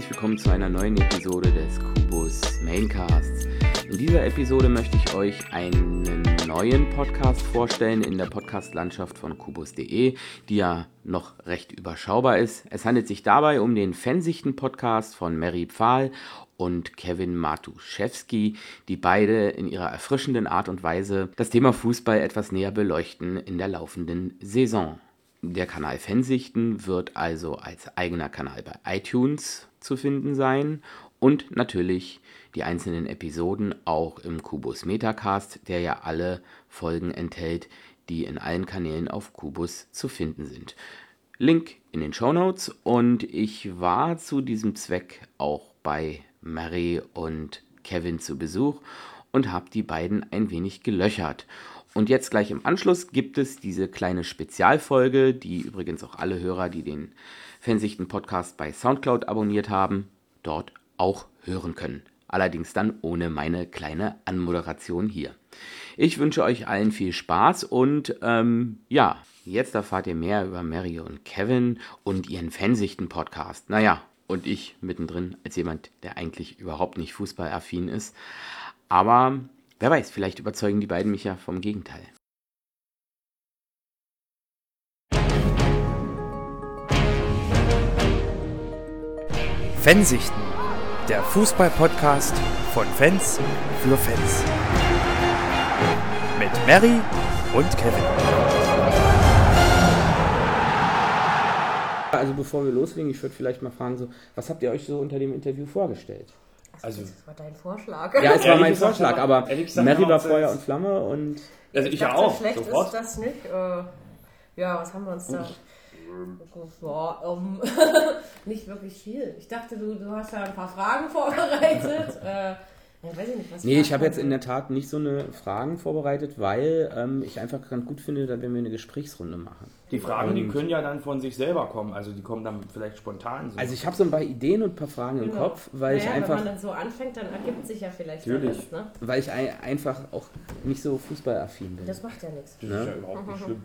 Herzlich willkommen zu einer neuen Episode des Kubus Maincasts. In dieser Episode möchte ich euch einen neuen Podcast vorstellen in der Podcastlandschaft von kubus.de, die ja noch recht überschaubar ist. Es handelt sich dabei um den Fansichten-Podcast von Mary Pfahl und Kevin Matuszewski, die beide in ihrer erfrischenden Art und Weise das Thema Fußball etwas näher beleuchten in der laufenden Saison. Der Kanal Fansichten wird also als eigener Kanal bei iTunes zu finden sein und natürlich die einzelnen Episoden auch im Kubus Metacast, der ja alle Folgen enthält, die in allen Kanälen auf Kubus zu finden sind. Link in den Show Notes und ich war zu diesem Zweck auch bei Mary und Kevin zu Besuch und habe die beiden ein wenig gelöchert. Und jetzt gleich im Anschluss gibt es diese kleine Spezialfolge, die übrigens auch alle Hörer, die den Fansichten-Podcast bei Soundcloud abonniert haben, dort auch hören können. Allerdings dann ohne meine kleine Anmoderation hier. Ich wünsche euch allen viel Spaß und ähm, ja, jetzt erfahrt ihr mehr über Mary und Kevin und ihren Fansichten-Podcast. Naja, und ich mittendrin als jemand, der eigentlich überhaupt nicht fußballaffin ist. Aber wer weiß, vielleicht überzeugen die beiden mich ja vom Gegenteil. Fansichten, der Fußball-Podcast von Fans für Fans. Mit Mary und Kevin. Also bevor wir loslegen, ich würde vielleicht mal fragen, so, was habt ihr euch so unter dem Interview vorgestellt? Also, das war dein Vorschlag. Ja, es war mein gesagt, Vorschlag, aber- gesagt, Mary war Feuer und Flamme und Also ich, dachte, ja auch, schlecht sofort. ist das nicht. Äh, ja, was haben wir uns da? Ja, ähm, nicht wirklich viel. Ich dachte, du, du hast da ein paar Fragen vorbereitet. äh, ja, weiß ich nicht, was Nee, ich habe jetzt in der Tat nicht so eine Fragen vorbereitet, weil ähm, ich einfach ganz gut finde, dass wenn wir eine Gesprächsrunde machen. Die Fragen, die können ja dann von sich selber kommen, also die kommen dann vielleicht spontan. So. Also ich habe so ein paar Ideen und ein paar Fragen im Genau. Kopf, weil ich naja, einfach, Wenn man dann so anfängt, dann ergibt sich ja vielleicht Natürlich. Rest, ne? weil ich ein, einfach auch nicht so fußballaffin bin. Das macht ja nichts. das ne? ist ja überhaupt nicht schlimm.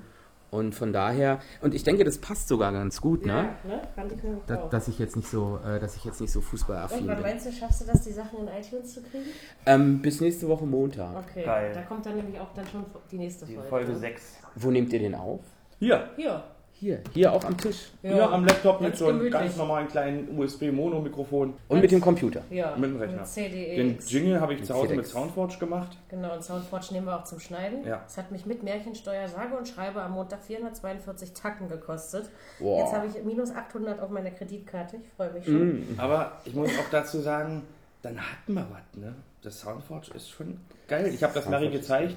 Und von daher, und ich denke, das passt sogar ganz gut, ne? Ja, ne? Fand ich nämlich Da, dass ich jetzt nicht so, äh, dass ich jetzt nicht so fußballaffin Und wann bin. meinst du, schaffst du das, die Sachen in iTunes zu kriegen? Ähm, bis nächste Woche Montag. Okay, Geil. da kommt dann nämlich auch dann schon die nächste Die Folge. Folge ne? 6. Wo nehmt ihr den auf? Hier, Hier. Hier, hier auch am Tisch. hier am Laptop mit Ganz so einem ganz normalen kleinen USB-Mono-Mikrofon. Und mit dem Computer. Ja, Mit dem Rechner. Mit CDE. Den Jingle habe ich zu Hause mit FedEx. Soundforge gemacht. Genau, und Soundforge nehmen wir auch zum Schneiden. Ja. Es hat mich mit Märchensteuer sage und schreibe am Montag 442 Tacken gekostet. Wow. Jetzt habe ich minus 800 auf meiner Kreditkarte. Ich freue mich schon. Mm. Aber ich muss auch dazu sagen, dann hatten wir was, ne? Das Soundforge ist schon geil. Ich habe das Mary Soundforge ist gezeigt.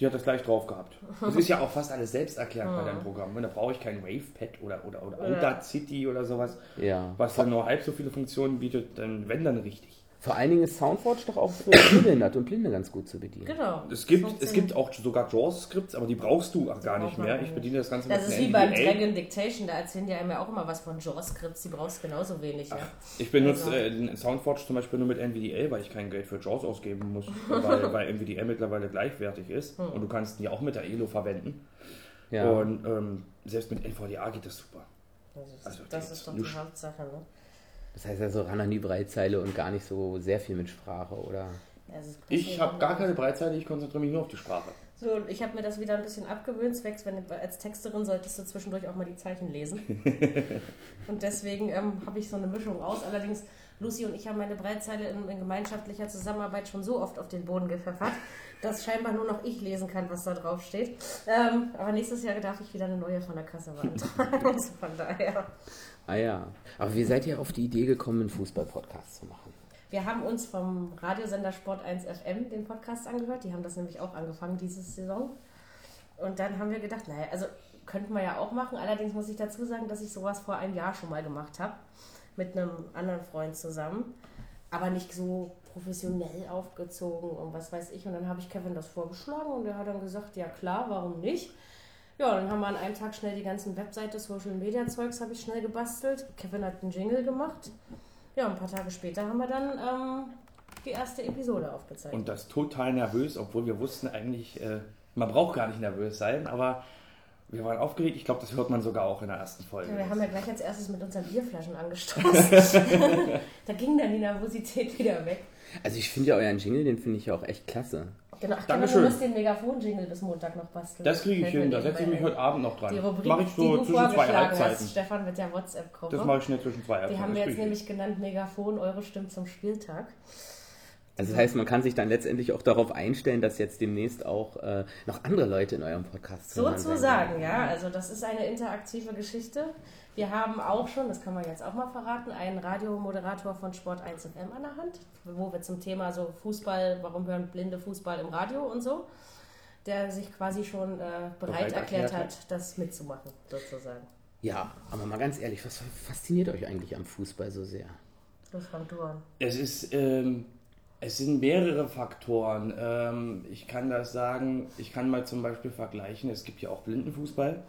Die hat das gleich drauf gehabt. Das ist ja auch fast alles selbst erklärt bei deinem Programm. Und da brauche ich kein Wavepad oder, oder, oder Oder- Audacity oder sowas, Ja. was dann nur halb so viele Funktionen bietet, dann wenn dann richtig. Vor allen Dingen ist Soundforge doch auch für Unbehinderte und Blinde ganz gut zu bedienen. Genau. Es gibt, es gibt auch sogar JAWS-Skripts, aber die brauchst du auch gar nicht mehr. Ich bediene das Ganze Das mit ist wie beim. Dragon Dictation, da erzählen die einem ja auch immer was von JAWS-Skripts, die brauchst du genauso wenig. Ja. Ich benutze Also- äh, den Soundforge zum Beispiel nur mit NVDA, weil ich kein Geld für JAWS ausgeben muss, weil, weil NVDA mittlerweile gleichwertig ist Hm. und du kannst ihn ja auch mit der ELO verwenden. Ja. Und ähm, selbst mit NVDA geht das super. Das ist, Also, das das ist doch die Hauptsache. Ne? Das heißt also ran an die Breitzeile und gar nicht so sehr viel mit Sprache, oder? Also Ich habe gar keine Breitseite, ich konzentriere mich nur auf die Sprache. So, und ich habe mir das wieder ein bisschen abgewöhnt, zwecks, wenn du als Texterin solltest du zwischendurch auch mal die Zeichen lesen. und deswegen ähm, habe ich so eine Mischung aus. Allerdings, Lucy und ich haben meine Breitzeile in, in gemeinschaftlicher Zusammenarbeit schon so oft auf den Boden gepfeffert, dass scheinbar nur noch ich lesen kann, was da drauf steht. Ähm, aber nächstes Jahr darf ich wieder eine neue von der Kasse beantragen. also von daher. Ah ja. Aber wie seid ihr auf die Idee gekommen, einen Fußball-Podcast zu machen? Wir haben uns vom Radiosender Sport 1 FM den Podcast angehört. Die haben das nämlich auch angefangen diese Saison. Und dann haben wir gedacht, naja, also könnten wir ja auch machen. Allerdings muss ich dazu sagen, dass ich sowas vor einem Jahr schon mal gemacht habe. Mit einem anderen Freund zusammen. Aber nicht so professionell aufgezogen und was weiß ich. Und dann habe ich Kevin das vorgeschlagen und er hat dann gesagt, ja klar, warum nicht? Ja, dann haben wir an einem Tag schnell die ganzen Webseite, Social Media Zeugs habe ich schnell gebastelt. Kevin hat einen Jingle gemacht. Ja, ein paar Tage später haben wir dann ähm, die erste Episode aufgezeichnet. Und das total nervös, obwohl wir wussten eigentlich, äh, man braucht gar nicht nervös sein, aber Wir waren aufgeregt. Ich glaube, das hört man sogar auch in der ersten Folge. Ja, wir haben ja gleich als erstes mit unseren Bierflaschen angestoßen. da ging dann die Nervosität wieder weg. Also ich finde ja euren Jingle, den finde ich ja auch echt klasse. Genau, ich Dankeschön. du musst den Megafon-Jingle bis Montag noch basteln. Das kriege ich hin. Da nebenbei setze ich mich heute Abend noch Die dran. Rubrik, Mache ich die so du zwischen zwei Halbzeiten. hast, Stefan mit der WhatsApp-Gruppe. Das mache ich schnell zwischen zwei Die Halbzeiten. haben Das wir jetzt nämlich genannt Megafon, eure Stimmen zum Spieltag. Also das heißt, man kann sich dann letztendlich auch darauf einstellen, dass jetzt demnächst auch äh, noch andere Leute in eurem Podcast sein Sozusagen, ja. Also das ist eine interaktive Geschichte. Wir haben auch schon, das kann man jetzt auch mal verraten, einen Radiomoderator von Sport 1 FM an der Hand, wo wir zum Thema so Fußball, warum hören Blinde Fußball im Radio und so, der sich quasi schon äh, bereit, Bereit erklärt erklärt hat, das mitzumachen, sozusagen. Ja, aber mal ganz ehrlich, was fasziniert euch eigentlich am Fußball so sehr? Los, fang du an. Es ist, ähm, es sind mehrere Faktoren. Ähm, ich kann das sagen, ich kann mal zum Beispiel vergleichen, es gibt ja auch Blindenfußball.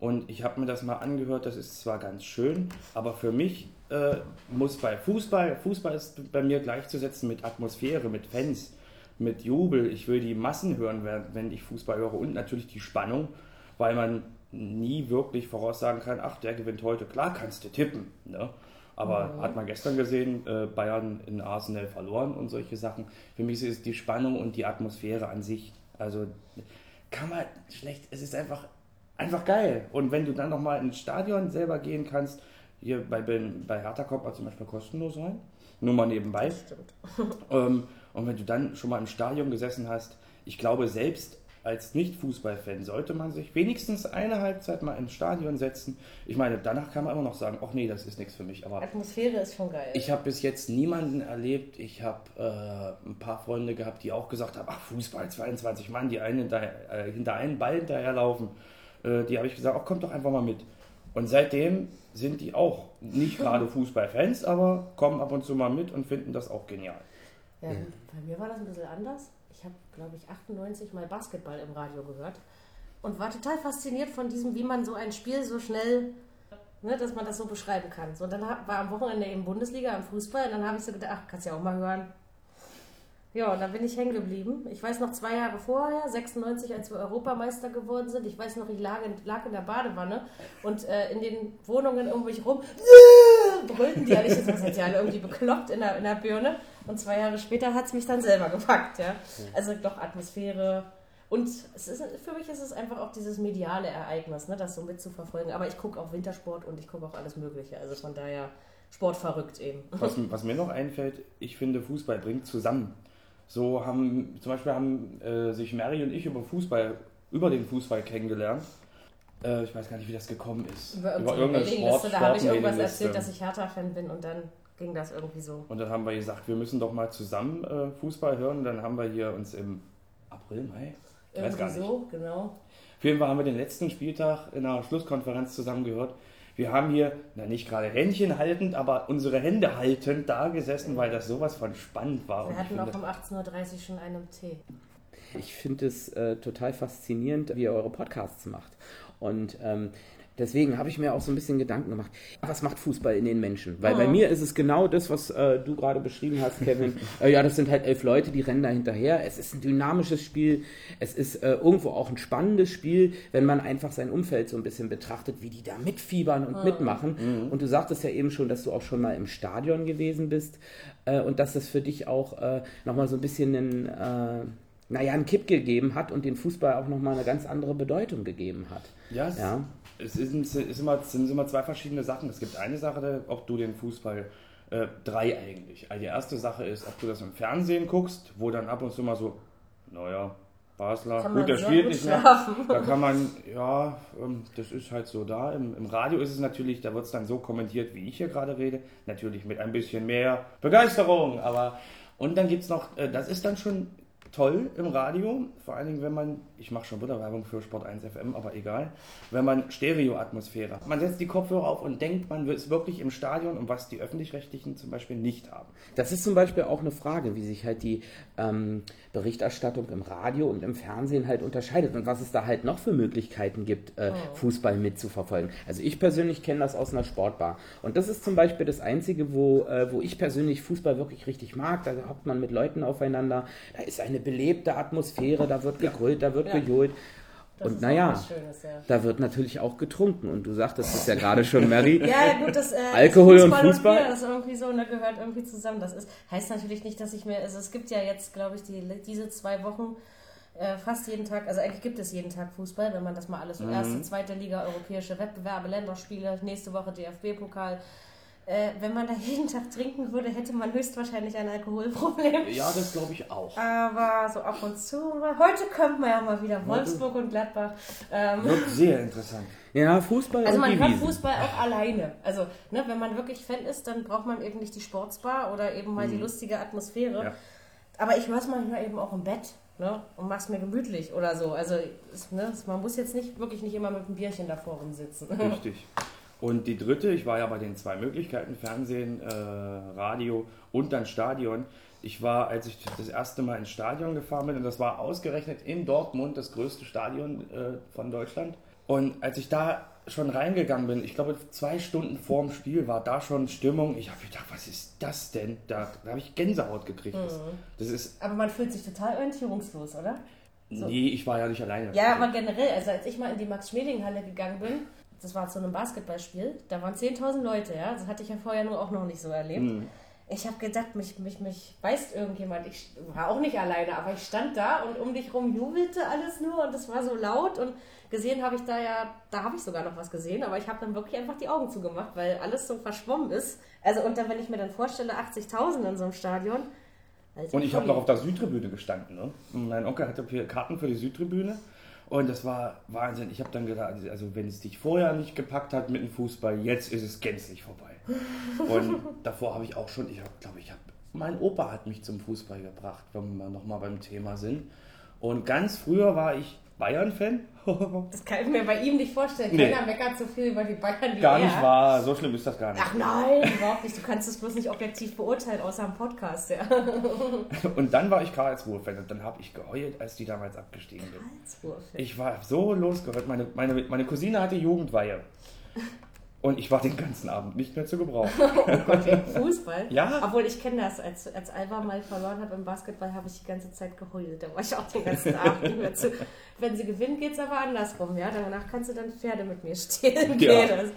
Und ich habe mir das mal angehört, das ist zwar ganz schön, aber für mich äh, muss bei Fußball, Fußball ist bei mir gleichzusetzen mit Atmosphäre, mit Fans, mit Jubel. Ich will die Massen hören, wenn- ich Fußball höre und natürlich die Spannung, weil man nie wirklich voraussagen kann, ach, der gewinnt heute. Klar kannst du tippen, ne? Aber hat man gestern gesehen, äh, Bayern in Arsenal verloren und solche Sachen. Für mich ist es die Spannung und die Atmosphäre an sich. Also kann man schlecht, es ist einfach, einfach geil. Und wenn du dann nochmal ins Stadion selber gehen kannst, hier bei, bei Hertha kommt man zum Beispiel kostenlos rein, nur mal nebenbei. Ähm, und wenn du dann schon mal im Stadion gesessen hast, ich glaube, selbst als Nicht-Fußballfan sollte man sich wenigstens eine Halbzeit mal ins Stadion setzen. Ich meine, danach kann man immer noch sagen, ach nee, das ist nichts für mich. Aber Atmosphäre ist schon geil. ich habe bis jetzt niemanden erlebt. Ich habe äh, ein paar Freunde gehabt, die auch gesagt haben, ach Fußball, 22 Mann, die einen hinter, äh, hinter einen Ball hinterherlaufen. Äh, die habe ich gesagt, ach kommt doch einfach mal mit. Und seitdem sind die auch nicht gerade Fußballfans, aber kommen ab und zu mal mit und finden das auch genial. Ja, Bei mir war das ein bisschen anders. Glaube ich, 98 Mal Basketball im Radio gehört und war total fasziniert von diesem, wie man so ein Spiel so schnell, ne, dass man das so beschreiben kann. So, und dann war am Wochenende eben Bundesliga im Fußball und dann habe ich so gedacht, ach, kannst ja auch mal hören. Ja, und dann bin ich hängen geblieben. Ich weiß noch zwei Jahre vorher, 96, als wir Europameister geworden sind. Ich weiß noch, ich lag in, lag in der Badewanne und äh, in den Wohnungen um mich rum brüllten die alle. Ich dachte, seid ihr alle irgendwie bekloppt in der, in der Birne. Und zwei Jahre später hat es mich dann selber gepackt. Ja? Also doch Atmosphäre. Und es ist, für mich ist es einfach auch dieses mediale Ereignis, ne, das so mitzuverfolgen. Aber ich gucke auch Wintersport und ich gucke auch alles Mögliche. Also von daher sportverrückt eben. Was, was mir noch einfällt, ich finde, Fußball bringt zusammen. So haben, zum Beispiel haben äh, sich Mary und ich über Fußball, über den Fußball kennengelernt. Äh, ich weiß gar nicht, wie das gekommen ist. Über unsere Mailingliste, da habe ich irgendwas erzählt, dass ich Hertha-Fan bin und dann ging das irgendwie so. Und dann haben wir gesagt, wir müssen doch mal zusammen äh, Fußball hören. Und dann haben wir hier uns im April, Mai, ich weiß gar Irgendwie nicht. so, genau. Auf jeden Fall haben wir den letzten Spieltag in einer Schlusskonferenz zusammen gehört. Wir haben hier, na nicht gerade Händchen haltend, aber unsere Hände haltend da gesessen, weil das sowas von spannend war. Wir hatten auch um 18.30 Uhr schon einen Tee. Ich finde es äh, total faszinierend, wie ihr eure Podcasts macht. Und ähm, deswegen habe ich mir auch so ein bisschen Gedanken gemacht, was macht Fußball in den Menschen? Weil bei Oh. mir ist es genau das, was äh, du gerade beschrieben hast, Kevin. äh, ja, das sind halt elf Leute, die rennen da hinterher. Es ist ein dynamisches Spiel. Es ist äh, irgendwo auch ein spannendes Spiel, wenn man einfach sein Umfeld so ein bisschen betrachtet, wie die da mitfiebern und mitmachen. Und du sagtest ja eben schon, dass du auch schon mal im Stadion gewesen bist äh, und dass das für dich auch äh, nochmal so ein bisschen einen... Naja, einen Kipp gegeben hat und den Fußball auch nochmal eine ganz andere Bedeutung gegeben hat. Ja, es, Ja. es, ist, es ist immer, es sind immer zwei verschiedene Sachen. Es gibt eine Sache, ob du den Fußball, äh, drei eigentlich. Also die erste Sache ist, ob du das im Fernsehen guckst, wo dann ab und zu mal so, naja, Basler, gut, der spielt gut nicht mehr. Da kann man, ja, ähm, das ist halt so da. Im, im Radio ist es natürlich, da wird es dann so kommentiert, wie ich hier gerade rede. Natürlich mit ein bisschen mehr Begeisterung, aber und dann gibt es noch, äh, das ist dann schon toll im Radio, vor allen Dingen, wenn man, ich mache schon wieder Werbung für Sport 1 FM, aber egal, wenn man Stereo-Atmosphäre hat. Man setzt die Kopfhörer auf und denkt, man ist wirklich im Stadion und was die Öffentlich-Rechtlichen zum Beispiel nicht haben. Das ist zum Beispiel auch eine Frage, wie sich halt die ähm, Berichterstattung im Radio und im Fernsehen halt unterscheidet und was es da halt noch für Möglichkeiten gibt, äh, Fußball mitzuverfolgen. Also ich persönlich kenne das aus einer Sportbar. Und das ist zum Beispiel das Einzige, wo, äh, wo ich persönlich Fußball wirklich richtig mag. Da hockt man mit Leuten aufeinander, da ist eine belebte Atmosphäre, da wird gegrölt, da wird Ja. Gejohlt. Das und naja, Schönes, ja. da wird natürlich auch getrunken. Und du sagtest es ja gerade schon, Mary. Ja, gut, das, äh, Alkohol das und Fußball? Bier, das ist irgendwie so, ne, gehört irgendwie zusammen. Das ist, heißt natürlich nicht, dass ich mir, also es gibt ja jetzt, glaube ich, die, diese zwei Wochen äh, fast jeden Tag, also eigentlich gibt es jeden Tag Fußball, wenn man das mal alles so erste, zweite Liga, europäische Wettbewerbe, Länderspiele, nächste Woche DFB-Pokal. Äh, wenn man da jeden Tag trinken würde, hätte man höchstwahrscheinlich ein Alkoholproblem. Ja, das glaube ich auch. Aber so ab und zu, heute könnte man ja mal wieder Wolfsburg und Gladbach. Ähm, Wird sehr interessant. Ja, Fußball also man hört Wiesen. Fußball auch alleine. Also ne, wenn man wirklich Fan ist, dann braucht man eben nicht die Sportsbar oder eben mal die lustige Atmosphäre. Ja. Aber ich höre es manchmal eben auch im Bett ne, und mach's mir gemütlich oder so. Also ne, man muss jetzt nicht wirklich nicht immer mit einem Bierchen davor rumsitzen. Richtig. Und die dritte, ich war ja bei den zwei Möglichkeiten, Fernsehen, äh, Radio und dann Stadion. Ich war, als ich das erste Mal ins Stadion gefahren bin, und das war ausgerechnet in Dortmund, das größte Stadion äh, von Deutschland. Und als ich da schon reingegangen bin, ich glaube zwei Stunden vorm Spiel war da schon Stimmung. Ich habe gedacht, was ist das denn? Da, da habe ich Gänsehaut gekriegt. Das, das ist, Aber man fühlt sich total orientierungslos, oder? So. nee, ich war ja nicht alleine. Ja, aber generell, also als ich mal in die Max-Schmeling-Halle gegangen bin, das war zu einem Basketballspiel, da waren 10.000 Leute, ja, das hatte ich ja vorher nur auch noch nicht so erlebt. Mhm. Ich habe gedacht, mich, mich, mich beißt irgendjemand. Ich war auch nicht alleine, aber ich stand da und um dich rum jubelte alles nur und es war so laut und gesehen habe ich da ja, da habe ich sogar noch was gesehen, aber ich habe dann wirklich einfach die Augen zugemacht, weil alles so verschwommen ist. Also und dann, wenn ich mir dann vorstelle, 80.000 in so einem Stadion. Alter, Und ich habe noch auf der Südtribüne gestanden. Ne? Mein Onkel hatte Karten für die Südtribüne. Und das war Wahnsinn. Ich habe dann gedacht, also wenn es dich vorher nicht gepackt hat mit dem Fußball, jetzt ist es gänzlich vorbei. Und davor habe ich auch schon, ich glaube, ich habe, mein Opa hat mich zum Fußball gebracht, wenn wir nochmal beim Thema sind. Und ganz früher war ich Bayern-Fan. Das kann ich mir bei ihm nicht vorstellen. Nee. Keiner meckert so viel über die Bayern wie gar er. nicht wahr, so schlimm ist das gar nicht. Ach nein, überhaupt nicht. Du kannst es bloß nicht objektiv beurteilen, außer im Podcast, ja. Und dann war ich Karlsruhe-Fan und dann habe ich geheult, als die damals abgestiegen sind. Karlsruhe-Fan. Ich war so losgehört. Meine, meine, meine Cousine hatte Jugendweihe. Und ich war den ganzen Abend nicht mehr zu gebrauchen. Oh Gott, wegen Fußball. Ja. Obwohl ich kenne das, als, als Alba mal verloren hat im Basketball, habe ich die ganze Zeit geheult. Da war ich auch den ganzen Abend nicht mehr zu. Wenn sie gewinnt, geht es aber andersrum, ja. Danach kannst du dann Pferde mit mir stehlen Ja. gehen. Das,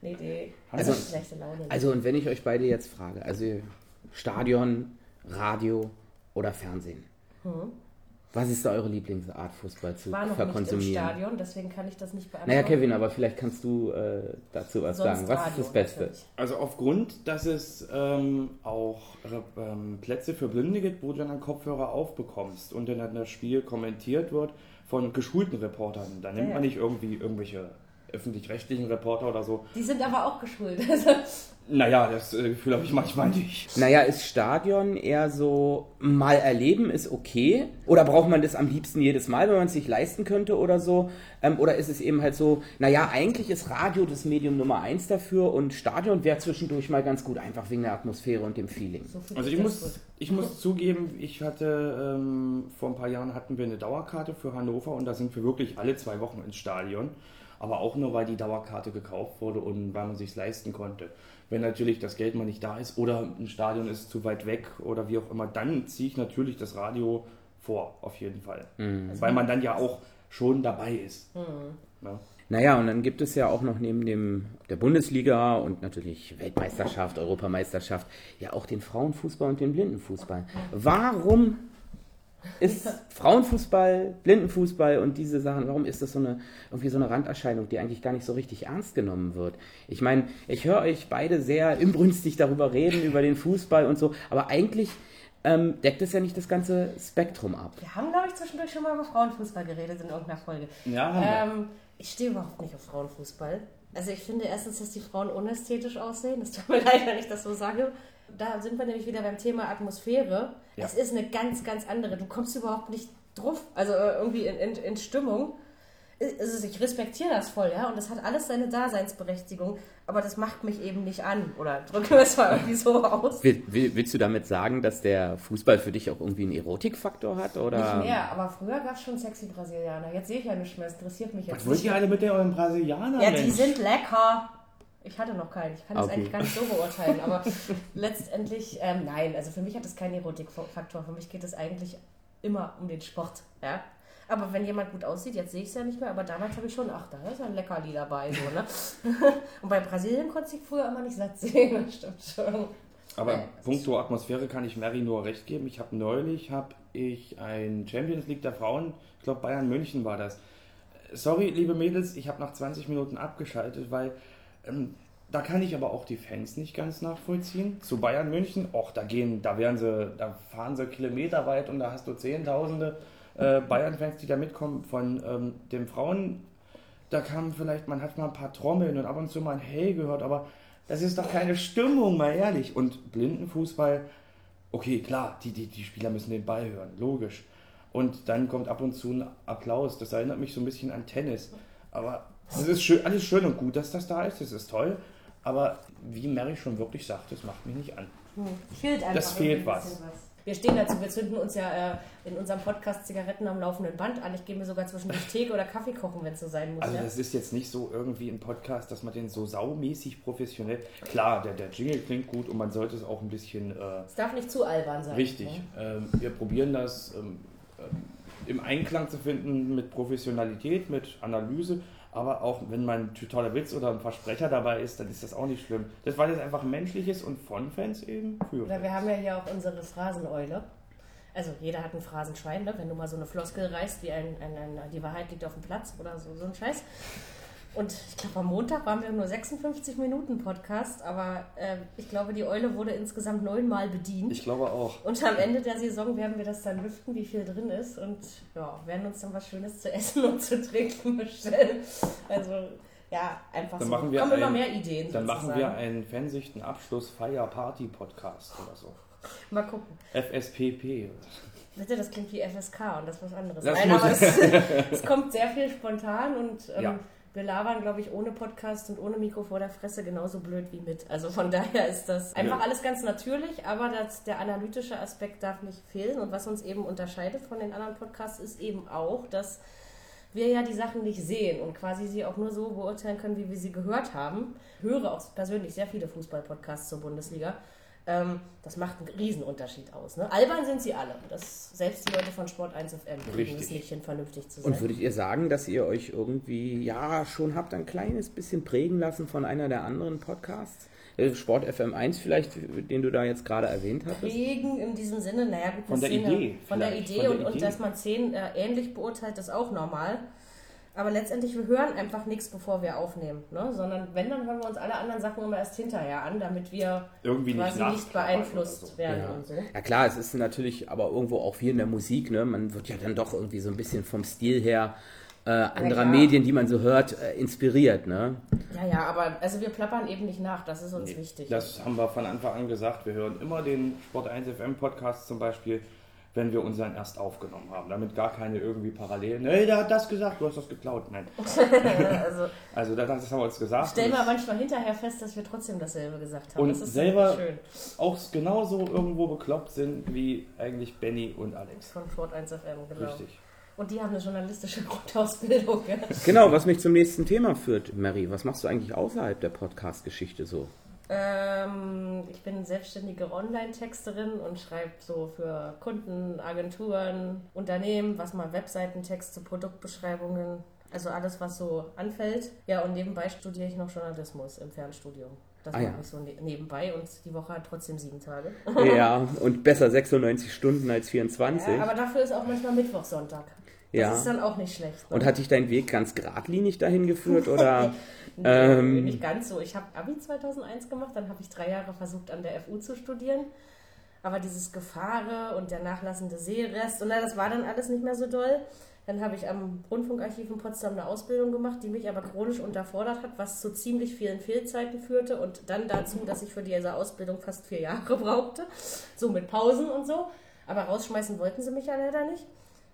nee, die Also- also, schlechte Laune. Also und wenn ich euch beide jetzt frage, also Stadion, Radio oder Fernsehen, was ist da eure Lieblingsart, Fußball zu war noch nicht im verkonsumieren? Stadion, deswegen kann ich das nicht beantworten. Naja, Kevin, aber vielleicht kannst du äh, dazu was Sonst sagen. Was Radio, ist das Beste? natürlich. Also aufgrund, dass es ähm, auch ähm, Plätze für Blinde gibt, wo du dann einen Kopfhörer aufbekommst und dann das Spiel kommentiert wird von geschulten Reportern. Da nimmt Ja, man ja. nicht irgendwie irgendwelche öffentlich-rechtlichen Reporter oder so. Die sind aber auch geschult. Also, Naja, das äh, Gefühl habe ich manchmal nicht. Naja, ist Stadion eher so, mal erleben ist okay? Oder braucht man das am liebsten jedes Mal, wenn man es sich leisten könnte oder so? Ähm, oder ist es eben halt so, naja, eigentlich ist Radio das Medium Nummer eins dafür und Stadion wäre zwischendurch mal ganz gut, einfach wegen der Atmosphäre und dem Feeling. Also ich muss, ich muss zugeben, ich hatte ähm, vor ein paar Jahren hatten wir eine Dauerkarte für Hannover und da sind wir wirklich alle zwei Wochen ins Stadion. Aber auch nur, weil die Dauerkarte gekauft wurde und weil man sich leisten konnte. Wenn natürlich das Geld mal nicht da ist oder ein Stadion ist zu weit weg oder wie auch immer, dann ziehe ich natürlich das Radio vor, auf jeden Fall. Weil man dann ja auch schon dabei ist. Ne? Naja, und dann gibt es ja auch noch neben dem, der Bundesliga und natürlich Weltmeisterschaft, Europameisterschaft, ja auch den Frauenfußball und den Blindenfußball. Warum ist Frauenfußball, Blindenfußball und diese Sachen, warum ist das so eine, irgendwie so eine Randerscheinung, die eigentlich gar nicht so richtig ernst genommen wird? Ich meine, ich höre euch beide sehr inbrünstig darüber reden, über den Fußball und so, aber eigentlich ähm, deckt es ja nicht das ganze Spektrum ab. Wir haben, glaube ich, zwischendurch schon mal über Frauenfußball geredet in irgendeiner Folge. Ja, haben wir. Ähm, ich stehe überhaupt nicht auf Frauenfußball. Also ich finde erstens, dass die Frauen unästhetisch aussehen. Das tut mir leid, wenn ich das so sage. Da sind wir nämlich wieder beim Thema Atmosphäre. Ja. Es ist eine ganz, ganz andere. Du kommst überhaupt nicht drauf, also äh, irgendwie in, in, in Stimmung. Also ich respektiere das voll, ja, und das hat alles seine Daseinsberechtigung, aber das macht mich eben nicht an. Oder drücken wir es mal irgendwie so aus. Will, will, willst du damit sagen, dass der Fußball für dich auch irgendwie einen Erotikfaktor hat? Oder? Nicht mehr, aber früher gab es schon sexy Brasilianer. Jetzt sehe ich ja nicht mehr, es interessiert mich jetzt Was wollt nicht. ihr alle mit der euren Brasilianer? Ja, die Mensch? sind lecker. Ich hatte noch keinen. Ich kann das Okay. eigentlich gar nicht so beurteilen. Aber letztendlich, ähm, nein. Also für mich hat das keinen Erotikfaktor. Für mich geht es eigentlich immer um den Sport. Ja? Aber wenn jemand gut aussieht, jetzt sehe ich es ja nicht mehr, aber damals habe ich schon, ach, da ist ein Leckerli dabei. So, ne? und bei Brasilien konnte ich früher immer nicht satt sehen, das stimmt schon. Aber Äh, puncto Atmosphäre kann ich Mary nur recht geben. Ich habe neulich habe ich ein Champions League der Frauen, ich glaube Bayern München war das. Sorry, liebe Mädels, ich habe nach 20 Minuten abgeschaltet, weil ähm, da kann ich aber auch die Fans nicht ganz nachvollziehen. Zu Bayern München, och, da gehen, da werden sie, da fahren sie kilometerweit und da hast du Zehntausende äh, Bayern-Fans, die da mitkommen. Von ähm, den Frauen, da kam vielleicht, man hat mal ein paar Trommeln und ab und zu mal ein Hey gehört, aber das ist doch keine Stimmung, mal ehrlich. Und Blindenfußball, okay, klar, die, die, die Spieler müssen den Ball hören, logisch. Und dann kommt ab und zu ein Applaus. Das erinnert mich so ein bisschen an Tennis. Aber es ist schön, alles schön und gut, dass das da ist. Das ist toll. Aber wie Mary schon wirklich sagt, das macht mich nicht an. Hm. Fehlt einfach Das fehlt ein bisschen was. Wir stehen dazu, wir zünden uns ja äh, in unserem Podcast Zigaretten am laufenden Band an. Ich gehe mir sogar zwischendurch Tee oder Kaffee kochen, wenn es so sein muss. Also ja? das ist jetzt nicht so irgendwie ein Podcast, dass man den so saumäßig professionell... Klar, der, der Jingle klingt gut und man sollte es auch ein bisschen... Äh, Es darf nicht zu albern sein. Richtig. Ne? Ähm, wir probieren das ähm, ähm, im Einklang zu finden mit Professionalität, mit Analyse. Aber auch wenn mal ein totaler Witz oder ein Versprecher dabei ist, dann ist das auch nicht schlimm. Das war jetzt einfach menschliches und von Fans eben für Oder wir haben ja hier auch unsere Phraseneule. Also jeder hat ein Phrasenschwein, ne? wenn du mal so eine Floskel reißt, wie ein, ein, ein, die Wahrheit liegt auf dem Platz oder so, so ein Scheiß. Und ich glaube, am Montag waren wir nur 56 Minuten Podcast, aber äh, ich glaube, die Eule wurde insgesamt neunmal bedient. Ich glaube auch. Und am Ende der Saison werden wir das dann lüften, wie viel drin ist und ja, werden uns dann was Schönes zu essen und zu trinken bestellen. Also ja, einfach Dann so. machen wir Kommen immer ein- mehr Ideen. Dann machen sozusagen. wir einen Fansichten-Abschluss-Feier-Party-Podcast oder so. Mal gucken. FSPP. Bitte, das klingt wie FSK und das ist was anderes. Das Nein, aber es, es kommt sehr viel spontan und ähm, Ja. Wir labern, glaube ich, ohne Podcast und ohne Mikro vor der Fresse genauso blöd wie mit. Also von daher ist das einfach Ja. alles ganz natürlich, aber das, der analytische Aspekt darf nicht fehlen. Und was uns eben unterscheidet von den anderen Podcasts ist eben auch, dass wir ja die Sachen nicht sehen und quasi sie auch nur so beurteilen können, wie wir sie gehört haben. Höre auch persönlich sehr viele Fußball-Podcasts zur Bundesliga. Ähm, das macht einen Riesenunterschied aus. Ne? Albern sind sie alle. Das, selbst die Leute von Sport 1 FM kriegen es nicht hin, vernünftig zu sein. Und würdet ihr sagen, dass ihr euch irgendwie, ja, schon habt ein kleines bisschen prägen lassen von einer der anderen Podcasts? Äh, Sport FM 1 vielleicht, den du da jetzt gerade erwähnt hattest? Prägen in diesem Sinne, naja, gut, Von der Szene, Idee Von der Idee von der und, und Idee. dass man Szenen äh, ähnlich beurteilt, ist auch normal. Aber letztendlich, wir hören einfach nichts, bevor wir aufnehmen. Ne? Sondern wenn, dann hören wir uns alle anderen Sachen immer erst hinterher an, damit wir Irgendwie nicht quasi nicht nachklappern beeinflusst so. werden Ja. und so. ja klar, es ist natürlich aber irgendwo auch wie in der Musik, ne? Man wird ja dann doch irgendwie so ein bisschen vom Stil her äh, anderer klar. Medien, die man so hört, äh, inspiriert, ne? Ja, ja, aber also wir plappern eben nicht nach, das ist uns wichtig. Das haben wir von Anfang an gesagt. Wir hören immer den Sport 1 FM Podcast zum Beispiel, wenn wir unseren erst aufgenommen haben, damit gar keine irgendwie Parallelen. Nee, der hat das gesagt, du hast das geklaut. Nein. also Also das, das haben wir uns gesagt. stellen wir manchmal hinterher fest, dass wir trotzdem dasselbe gesagt haben. Und das ist selber- schön auch genauso irgendwo bekloppt sind wie eigentlich Benny und Alex. von Sport 1 FM, genau. Richtig. Und die haben eine journalistische Grundausbildung. Genau, was mich zum nächsten Thema führt, Mary. Was machst du eigentlich außerhalb der Podcast-Geschichte so? Ähm, ich bin selbstständige Online-Texterin und schreibe so für Kunden, Agenturen, Unternehmen, was mal Webseitentexte, Produktbeschreibungen, also alles, was so anfällt. Ja, und nebenbei studiere ich noch Journalismus im Fernstudium. Das Ah, mache ja. ich so ne nebenbei und die Woche hat trotzdem sieben Tage. ja, und besser 96 Stunden als 24. Ja, aber dafür ist auch manchmal Mittwoch, Sonntag. Das Ja. ist dann auch nicht schlecht. ne? und hat dich dein Weg ganz geradlinig dahin geführt oder? Nee, Ähm. nicht ganz so. Ich habe Abi 2001 gemacht, dann habe ich drei Jahre versucht, an der FU zu studieren. Aber dieses Gefahre und der nachlassende Seerest, und na, das war dann alles nicht mehr so doll. Dann habe ich am Rundfunkarchiv in Potsdam eine Ausbildung gemacht, die mich aber chronisch unterfordert hat, was zu ziemlich vielen Fehlzeiten führte und dann dazu, dass ich für diese Ausbildung fast vier Jahre brauchte. So mit Pausen und so. Aber rausschmeißen wollten sie mich ja leider nicht.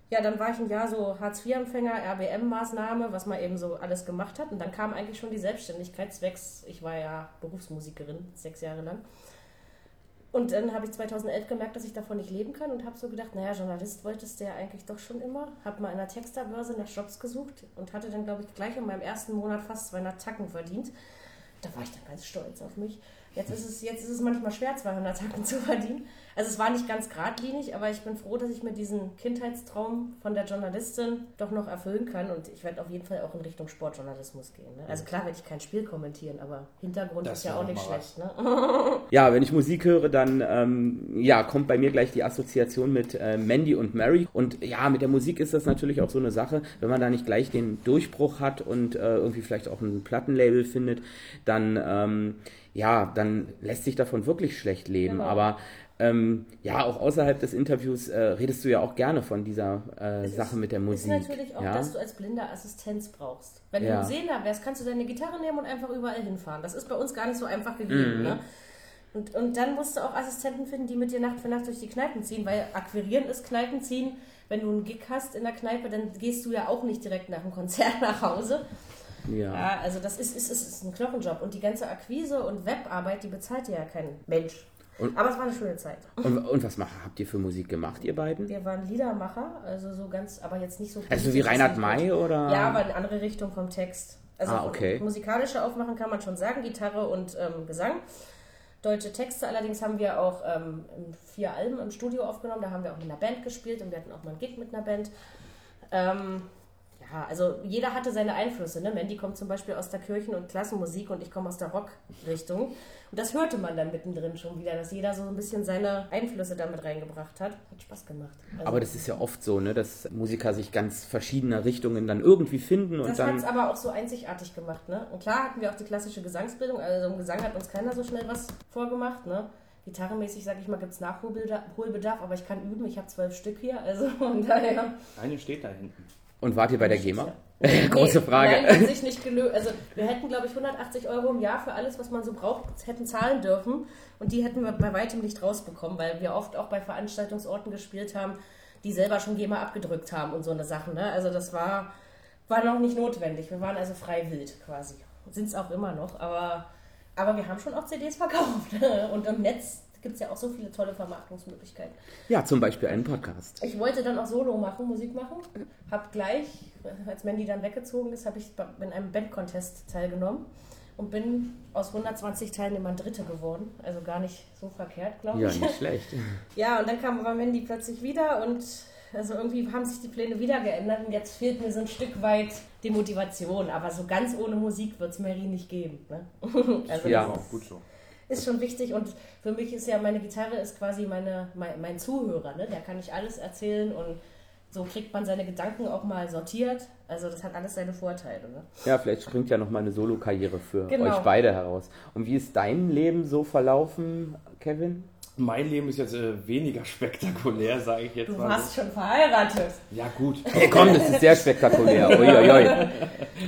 Ja, dann war ich ein Jahr so Hartz-IV-Empfänger, RBM-Maßnahme, was man eben so alles gemacht hat. Und dann kam eigentlich schon die Selbstständigkeit zwecks, ich war ja Berufsmusikerin, sechs Jahre lang. Und dann habe ich 2011 gemerkt, dass ich davon nicht leben kann und habe so gedacht, naja, Journalist wolltest du ja eigentlich doch schon immer. Habe mal in der Texterbörse nach Jobs gesucht und hatte dann, glaube ich, gleich in meinem ersten Monat fast 200 Tacken verdient. Da war ich dann ganz stolz auf mich. Jetzt ist es, jetzt ist es manchmal schwer, 200 Tacken zu verdienen. Also es war nicht ganz geradlinig, aber ich bin froh, dass ich mir diesen Kindheitstraum von der Journalistin doch noch erfüllen kann. Und ich werde auf jeden Fall auch in Richtung Sportjournalismus gehen. Ne? Also klar werde ich kein Spiel kommentieren, aber Hintergrund Das ist ja auch nicht schlecht. Ne? Ja, wenn ich Musik höre, dann ähm, ja, kommt bei mir gleich die Assoziation mit äh, Mandy und Mary. Und ja, mit der Musik ist das natürlich auch so eine Sache, wenn man da nicht gleich den Durchbruch hat und äh, irgendwie vielleicht auch ein Plattenlabel findet, dann ähm, ja, dann lässt sich davon wirklich schlecht leben. Genau. Aber ähm, ja, auch außerhalb des Interviews äh, redest du ja auch gerne von dieser äh, Es Sache mit der Musik. ist natürlich auch, ja? dass du als Blinder Assistenz brauchst. Wenn Ja. du ein Sehender wärst, kannst du deine Gitarre nehmen und einfach überall hinfahren. Das ist bei uns gar nicht so einfach gegeben. Mhm. Ne? Und, und dann musst du auch Assistenten finden, die mit dir Nacht für Nacht durch die Kneipen ziehen, weil akquirieren ist Kneipen ziehen. Wenn du einen Gig hast in der Kneipe, dann gehst du ja auch nicht direkt nach dem Konzert nach Hause. Ja. Ja, also das ist, ist, ist, ist ein Knochenjob. Und die ganze Akquise und Webarbeit, die bezahlt ja kein Mensch. Und- Aber es war eine schöne Zeit. Und, und was macht, habt ihr für Musik gemacht, ihr beiden? Wir waren Liedermacher, also so ganz, aber jetzt nicht so. Also wie Reinhard May oder? Ja, aber in andere Richtung vom Text. Also Ah, okay. musikalische Aufmachen kann man schon sagen, Gitarre und ähm, Gesang. Deutsche Texte allerdings haben wir auch ähm, vier Alben im Studio aufgenommen. Da haben wir auch mit einer Band gespielt und wir hatten auch mal einen Gig mit einer Band. Ähm, ja, also jeder hatte seine Einflüsse. Ne? Mandy kommt zum Beispiel aus der Kirchen- und Klassenmusik und ich komme aus der Rockrichtung. Und das hörte man dann mittendrin schon wieder, dass jeder so ein bisschen seine Einflüsse damit reingebracht hat. Hat Spaß gemacht. Also, Aber das ist ja oft so, ne, dass Musiker sich ganz verschiedener Richtungen dann irgendwie finden und Das hat es aber auch so einzigartig gemacht, ne? Und klar hatten wir auch die klassische Gesangsbildung, also im Gesang hat uns keiner so schnell was vorgemacht, ne? Gitarrenmäßig, sag ich mal, gibt es Nachholbedarf, aber ich kann üben, ich habe zwölf Stück hier, also von daher. Eine steht da hinten. Und wart ihr bei der GEMA? Große Frage. Nein, hat sich nicht gelöst. Also wir hätten, glaube ich, 180 Euro im Jahr für alles, was man so braucht, hätten zahlen dürfen. Und die hätten wir bei weitem nicht rausbekommen, weil wir oft auch bei Veranstaltungsorten gespielt haben, die selber schon GEMA abgedrückt haben und so eine Sache. Ne? Also das war, war noch nicht notwendig. Wir waren also frei wild quasi. Sind es auch immer noch, aber, aber wir haben schon auch CDs verkauft. Und im Netz gibt es ja auch so viele tolle Vermarktungsmöglichkeiten. Ja, zum Beispiel einen Podcast. Ich wollte dann auch Solo machen, Musik machen. Hab gleich, als Mandy dann weggezogen ist, habe ich in einem Bandcontest teilgenommen und bin aus 120 Teilnehmern Dritte geworden. Also gar nicht so verkehrt, glaube Ja, ich. nicht schlecht. Ja, und dann kam aber Mandy plötzlich wieder und also irgendwie haben sich die Pläne wieder geändert und jetzt fehlt mir so ein Stück weit die Motivation. Aber so ganz ohne Musik wird es Mary nicht geben. Ne? Also Ja. Auch gut so. Ist schon wichtig und für mich ist ja meine Gitarre ist quasi meine, mein, mein Zuhörer, ne? Der kann ich alles erzählen und so kriegt man seine Gedanken auch mal sortiert. Also das hat alles seine Vorteile. Ne? Ja, vielleicht springt ja noch mal eine Solo-Karriere für Genau. euch beide heraus. Und wie ist dein Leben so verlaufen, Kevin? Mein Leben ist jetzt äh, weniger spektakulär, sage ich jetzt Du mal. warst schon verheiratet. Ja, gut. Hey, komm, das ist sehr spektakulär. Uiuiui.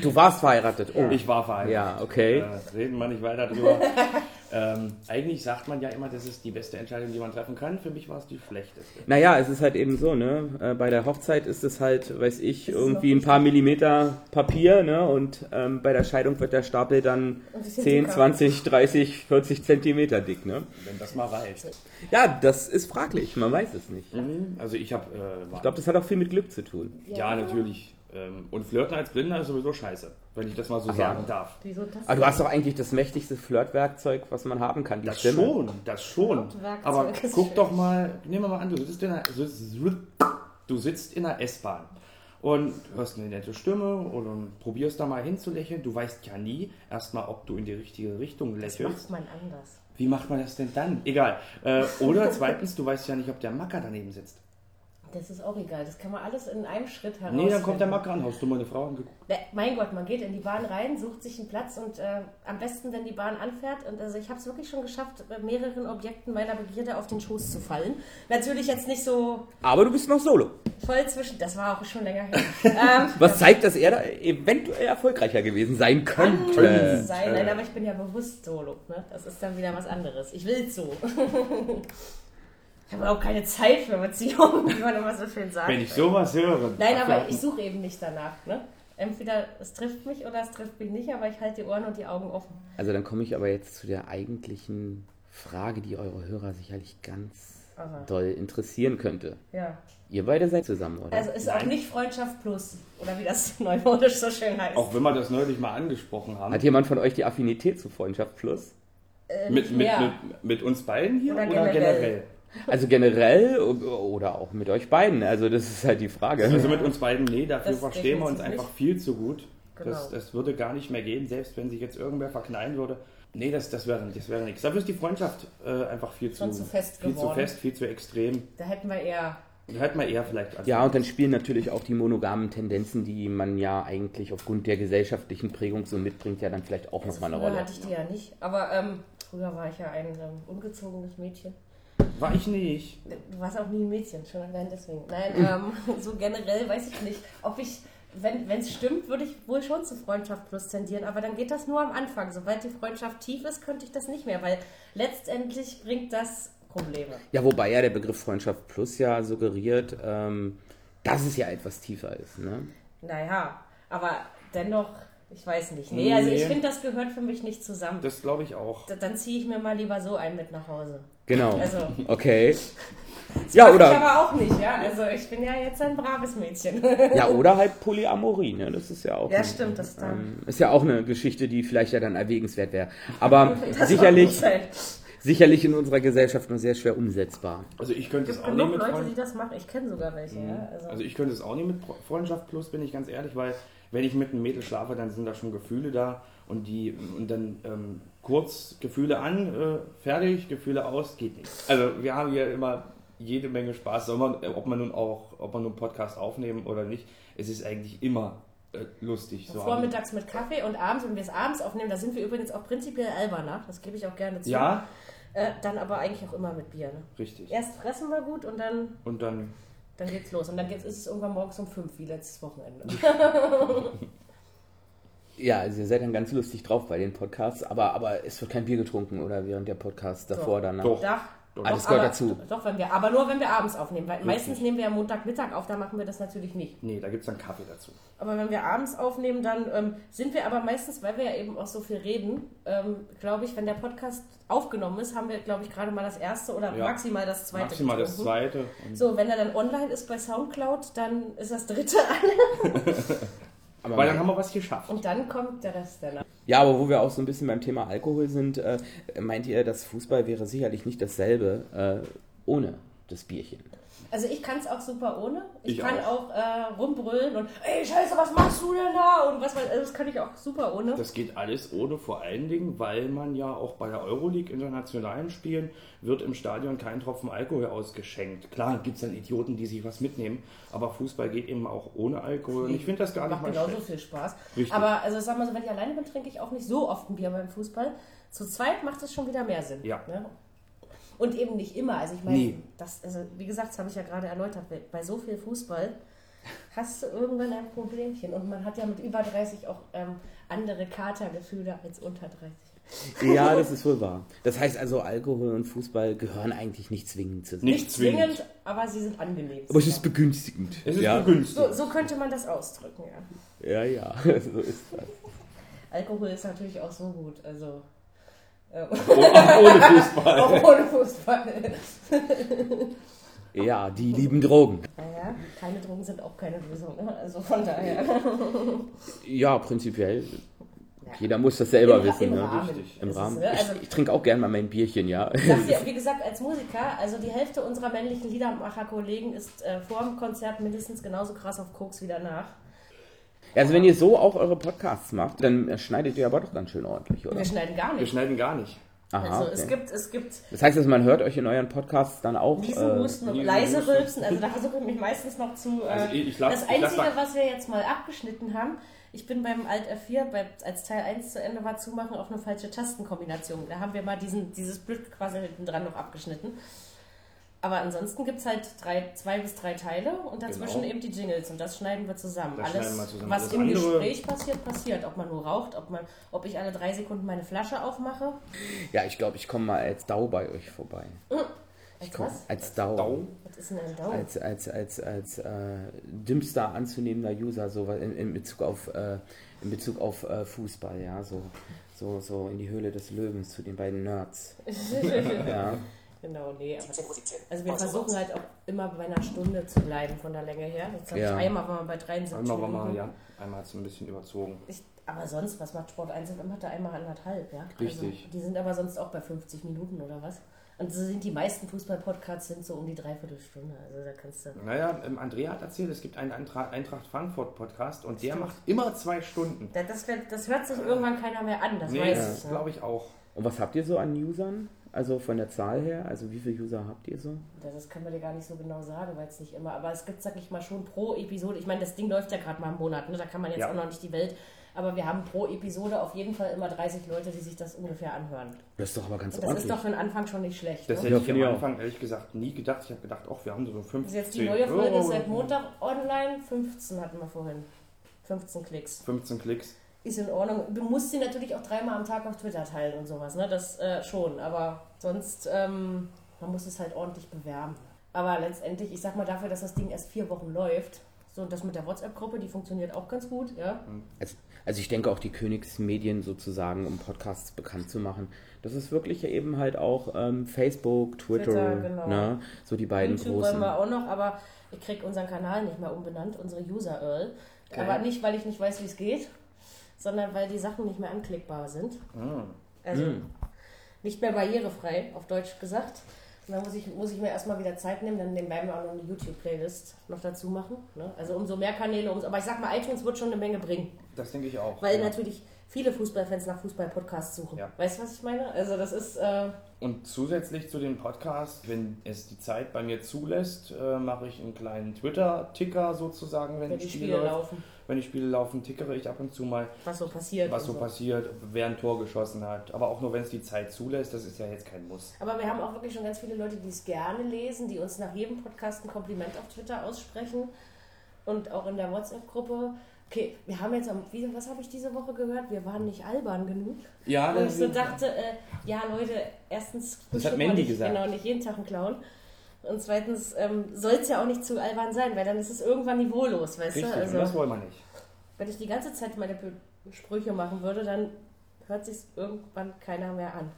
Du warst verheiratet. Oh. Ich war verheiratet. Ja, okay. Äh, reden wir nicht weiter drüber. ähm, eigentlich sagt man ja immer, das ist die beste Entscheidung, die man treffen kann. Für mich war es die schlechteste. Naja, es ist halt eben so, ne? Äh, Bei der Hochzeit ist es halt, weiß ich, Ist irgendwie ein paar Millimeter Papier, ne? Und ähm, bei der Scheidung wird der Stapel dann Und die sind 10, dicker. 20, 30, 40 Zentimeter dick, ne? Wenn das mal reicht. Ja, das ist fraglich, man weiß es nicht. Mhm. Also ich habe... Äh, Ich glaube, das hat auch viel mit Glück zu tun. ja, natürlich. Ähm, und Flirten als Blinder ist sowieso scheiße, wenn ich das mal so Ach ja. sagen darf. Wieso das? Aber du hast doch eigentlich das mächtigste Flirtwerkzeug, was man haben kann, die Das Stimme. schon, das schon. Aber guck schön. doch mal, nehmen wir mal an, du sitzt in einer, du sitzt in einer S-Bahn und hörst eine nette Stimme und probierst da mal hinzulächeln. Du weißt ja nie erstmal, ob du in die richtige Richtung Das lächelst. macht man anders. Wie macht man das denn dann? Egal. Äh, oder zweitens, du weißt ja nicht, ob der Macker daneben sitzt. Das ist auch egal. Das kann man alles in einem Schritt heraus. Nee, dann kommt der Macker an. Hast du meine Frau angeguckt? Mein Gott, man geht in die Bahn rein, sucht sich einen Platz und äh, am besten, wenn die Bahn anfährt. Und also ich habe es wirklich schon geschafft, bei mehreren Objekten meiner Begierde auf den Schoß zu fallen. Natürlich jetzt nicht so Aber du bist noch solo. voll zwischen. Das war auch schon länger her. ähm, Was zeigt, dass er da eventuell erfolgreicher gewesen sein kann könnte. sein, nein, aber ich bin ja bewusst solo. Ne? Das ist dann wieder was anderes. Ich will so. ich habe auch keine Zeit für Beziehungen, wie man immer so schön sagt. Wenn ich sowas höre. Nein, aber ich suche eben nicht danach. Ne? Entweder es trifft mich oder es trifft mich nicht, aber ich halte die Ohren und die Augen offen. Also dann komme ich aber jetzt zu der eigentlichen Frage, die eure Hörer sicherlich ganz Aha. doll interessieren könnte. Ja. Ihr beide seid zusammen, oder? Also ist auch nicht Freundschaft plus, oder wie das neumodisch so schön heißt. Auch wenn wir das neulich mal angesprochen haben. Hat jemand von euch die Affinität zu Freundschaft Plus? Äh, Mit, mit, mit, mit uns beiden hier Oder oder, generell? generell? Also generell oder auch mit euch beiden. Also das ist halt die Frage. Also mit uns beiden, nee, dafür Das verstehen wir uns definitiv einfach viel zu gut. Genau. Das, das würde gar nicht mehr gehen, selbst wenn sich jetzt irgendwer verknallen würde. Nee, das, das wäre das wäre nichts. Dafür ist die Freundschaft äh, einfach viel Schon zu, zu fest viel geworden. zu fest, viel zu extrem. Da hätten wir eher. Da hätte man eher vielleicht Ja, und dann spielen natürlich auch die monogamen Tendenzen, die man ja eigentlich aufgrund der gesellschaftlichen Prägung so mitbringt, ja dann vielleicht auch Also nochmal eine Rolle. hatte ich die ja nicht. Aber ähm, früher war ich ja ein ähm, ungezogenes Mädchen. War ich nicht. Du warst auch nie ein Mädchen, schon allein deswegen. Nein, ähm, so generell weiß ich nicht. Ob ich, wenn es stimmt, würde ich wohl schon zu Freundschaft plus tendieren, aber dann geht das nur am Anfang. Sobald die Freundschaft tief ist, könnte ich das nicht mehr, weil letztendlich bringt das Probleme. Ja, wobei ja der Begriff Freundschaft Plus ja suggeriert, ähm, dass es ja etwas tiefer ist. Ne? Naja, aber dennoch, ich weiß nicht. Nee, also ich finde, das gehört für mich nicht zusammen. Das glaube ich auch. Da- Dann ziehe ich mir mal lieber so einen mit nach Hause. Genau. Also, Okay. Ja, Mach ich oder, aber auch nicht, ja. Also ich bin ja jetzt ein braves Mädchen. ja, oder halt Polyamorie. Ne? Das ist ja auch. Ja, ein- stimmt, das. Ähm, ist ja auch eine Geschichte, die vielleicht ja dann erwägenswert wäre. Aber sicherlich, sicherlich in unserer Gesellschaft nur sehr schwer umsetzbar. Also ich könnte Es auch nicht mit Leute, Freund- die das machen. Ich kenne sogar welche, ja. Also, Also ich könnte es auch nicht mit Freundschaft plus, bin ich ganz ehrlich, weil wenn ich mit einem Mädel schlafe, dann sind da schon Gefühle da und die und dann ähm, kurz Gefühle an, äh, fertig, Gefühle aus, geht nicht. Also wir haben hier immer jede Menge Spaß, man, ob man nun auch, ob man nun Podcast aufnehmen oder nicht, es ist eigentlich immer äh, lustig. So Vormittags mit Kaffee und abends, wenn wir es abends aufnehmen, da sind wir übrigens auch prinzipiell alberner, das gebe ich auch gerne zu. Ja, Äh, dann aber eigentlich auch immer mit Bier. Ne? richtig. Erst fressen wir gut und dann, Und dann, dann geht's los. Und dann geht's, ist es irgendwann morgens um fünf, wie letztes Wochenende. Ja, also ihr seid dann ganz lustig drauf bei den Podcasts, aber, aber es wird kein Bier getrunken oder während der Podcast davor, Doch. danach. Doch. Doch, Doch, Alles gehört dazu. Doch, wenn wir, aber nur wenn wir abends aufnehmen. Weil Richtig. meistens nehmen wir ja Montagmittag auf, da machen wir das natürlich nicht. nee, da gibt es dann Kaffee dazu. Aber wenn wir abends aufnehmen, dann ähm, sind wir aber meistens, weil wir ja eben auch so viel reden, ähm, glaube ich, wenn der Podcast aufgenommen ist, haben wir, glaube ich, gerade mal das erste oder Ja. maximal das zweite. Maximal das getrunken. zweite. Und So, wenn er dann online ist bei Soundcloud, dann ist das dritte Aber weil dann haben wir was geschafft. und dann kommt der Rest danach. Ja, aber wo wir auch so ein bisschen beim Thema Alkohol sind, äh, meint ihr, dass Fußball wäre sicherlich nicht dasselbe äh, ohne das Bierchen? Also ich kann es auch super ohne. Ich, Ich kann auch. auch, äh, rumbrüllen und ey Scheiße, was machst du denn da? Und was weiß- also das kann ich auch super ohne. Das geht alles ohne, vor allen Dingen, weil man ja auch bei der Euroleague internationalen Spielen wird im Stadion kein Tropfen Alkohol ausgeschenkt. Klar gibt es dann Idioten, die sich was mitnehmen, aber Fußball geht eben auch ohne Alkohol und ich finde das gar nicht Macht mal genauso schlecht. viel Spaß. Richtig. Aber also sag mal so, wenn ich alleine bin, trinke ich auch nicht so oft ein Bier beim Fußball. Zu zweit macht es schon wieder mehr Sinn. Ja. Ne? Und eben nicht immer. Also ich meine, Nee. das, also wie gesagt, das habe ich ja gerade erläutert, bei so viel Fußball hast du irgendwann ein Problemchen. Und man hat ja mit über 30 auch ähm, andere Katergefühle als unter 30. Ja, das ist wohl wahr. Das heißt also, Alkohol und Fußball gehören eigentlich nicht zwingend zusammen. Nicht Nicht zwingend. zwingend, aber sie sind angenehm. Aber es ist begünstigend. Es ist ja. begünstigt. so, so könnte man das ausdrücken, ja. Ja, ja, so ist das. Alkohol ist natürlich auch so gut, also äh, Ohne Fußball. auch ohne Fußball. Ja, die lieben Drogen. Naja, keine Drogen sind auch keine Lösung, ne? also von daher. Ja, prinzipiell. Jeder muss das selber Im- wissen. im ne? Rahmen Richtig. Im ist es, Rahmen. ne? Also- ich ich trinke auch gerne mal mein Bierchen, ja. Dir, wie gesagt, als Musiker, also die Hälfte unserer männlichen Liedermacher-Kollegen ist äh, vor dem Konzert mindestens genauso krass auf Koks wie danach. Also wenn ihr so auch eure Podcasts macht, dann äh, schneidet ihr aber doch ganz schön ordentlich, oder? Wir schneiden gar Wir nicht. schneiden gar nicht. Aha, Also es okay. gibt, es gibt Das heißt, also, man hört euch in euren Podcasts dann auch. Niesen, Äh, Husten und Niesen, leise. Rülpsen. Also da versuche ich mich meistens noch zu. Äh, Also ich- ich lass- das ich lass Einzige, was wir jetzt mal abgeschnitten haben, ich bin beim Alt F4, bei, als Teil 1 zu Ende war, zumachen auf eine falsche Tastenkombination. Da haben wir mal diesen, dieses Blödquassel hinten dran noch abgeschnitten. Aber ansonsten gibt es halt drei, zwei bis drei Teile und dazwischen Genau. eben die Jingles und das schneiden wir zusammen. Das Alles, wir zusammen. was Alles im andere- Gespräch passiert, passiert. Ob man nur raucht, ob, man, ob ich alle drei Sekunden meine Flasche aufmache. ja, ich glaube, ich komme mal als Dau bei euch vorbei. Als Komm, was? als Dau. Dau. Was ist denn ein Daumen? Als, als, als, als äh, dümmster anzunehmender User so in, in Bezug auf, äh, in Bezug auf äh, Fußball, ja, so, so, so in die Höhle des Löwens zu den beiden Nerds. ja. Genau, nee. Aber also wir versuchen halt auch immer bei einer Stunde zu bleiben von der Länge her. Jetzt habe Ja. ich einmal waren wir bei 73 Einmal war Minuten. mal, ja, einmal hat es ein bisschen überzogen. Ich, aber sonst, was macht Sport 1 FM? Hat er einmal anderthalb, ja? Richtig. Also, die sind aber sonst auch bei 50 Minuten oder was? Und so sind die meisten Fußball-Podcasts sind so um die Dreiviertelstunde. Also da kannst du. Naja, ähm, Andrea hat erzählt, es gibt einen Eintracht, Eintracht Frankfurt Podcast und der Stimmt. macht immer zwei Stunden. Da- Das, wird- das hört sich irgendwann keiner mehr an, das Nee, weiß das ich. Ne? glaube ich auch. Und was habt ihr so an Usern? Also von der Zahl her? Also wie viele User habt ihr so? Das können wir dir gar nicht so genau sagen, weil es nicht immer. Aber es gibt, sag ich mal, schon pro Episode. Ich meine, das Ding läuft ja gerade mal im Monat, ne? da kann man jetzt Ja. auch noch nicht die Welt. Aber wir haben pro Episode auf jeden Fall immer 30 Leute, die sich das ungefähr anhören. Das ist doch aber ganz Und das ordentlich. ist doch für den Anfang schon nicht schlecht. Das ne? hätte ich am. Anfang ehrlich gesagt nie gedacht. Ich habe gedacht, ach, wir haben so 15. Das ist jetzt die neue Folge oh, seit Montag online. 15 hatten wir vorhin. 15 Klicks. 15 Klicks. Ist in Ordnung. Du musst sie natürlich auch dreimal am Tag auf Twitter teilen und sowas, ne? Das äh, schon. Aber sonst, ähm, man muss es halt ordentlich bewerben. Aber letztendlich, ich sag mal dafür, dass das Ding erst vier Wochen läuft. So, und das mit der WhatsApp-Gruppe, die funktioniert auch ganz gut, ja. Also, also ich denke auch die Königsmedien sozusagen, um Podcasts bekannt zu machen. Das ist wirklich eben halt auch ähm, Facebook, Twitter, Twitter, genau. ne? so die beiden YouTube großen. wollen wir auch noch, aber ich krieg unseren Kanal nicht mehr umbenannt, unsere User Earl. Okay. Aber nicht, weil ich nicht weiß, wie es geht, sondern weil die Sachen nicht mehr anklickbar sind. Hm. Also Hm. nicht mehr barrierefrei, auf Deutsch gesagt. Und dann muss ich, muss ich mir erstmal wieder Zeit nehmen, dann werden wir auch noch eine YouTube-Playlist noch dazu machen. Ne? Also umso mehr Kanäle, umso. Aber ich sag mal, iTunes wird schon eine Menge bringen. Das denke ich auch. Weil ja. natürlich viele Fußballfans nach Fußball-Podcasts suchen. Ja. Weißt du, was ich meine? Also das ist. Äh, Und zusätzlich zu dem Podcast, wenn es die Zeit bei mir zulässt, äh, mache ich einen kleinen Twitter-Ticker sozusagen, wenn, wenn die Spiele Spiele läuft. laufen, Wenn die Spiele laufen, tickere ich ab und zu mal, was so passiert. was und so passiert, wer ein Tor geschossen hat. Aber auch nur, wenn es die Zeit zulässt, das ist ja jetzt kein Muss. Aber wir haben auch wirklich schon ganz viele Leute, die es gerne lesen, die uns nach jedem Podcast ein Kompliment auf Twitter aussprechen und auch in der WhatsApp-Gruppe. Okay, wir haben jetzt, am, was habe ich diese Woche gehört? Wir waren nicht albern genug. Ja, Wo ich so dachte, äh, ja Leute, erstens Das hat Mandy nicht, gesagt. Genau, nicht jeden Tag einen Clown. Und zweitens ähm, soll es ja auch nicht zu albern sein, weil dann ist es irgendwann niveaulos, weißt Richtig, du? und Also, das wollen wir nicht. wenn ich die ganze Zeit meine Sprüche machen würde, dann hört sich irgendwann keiner mehr an.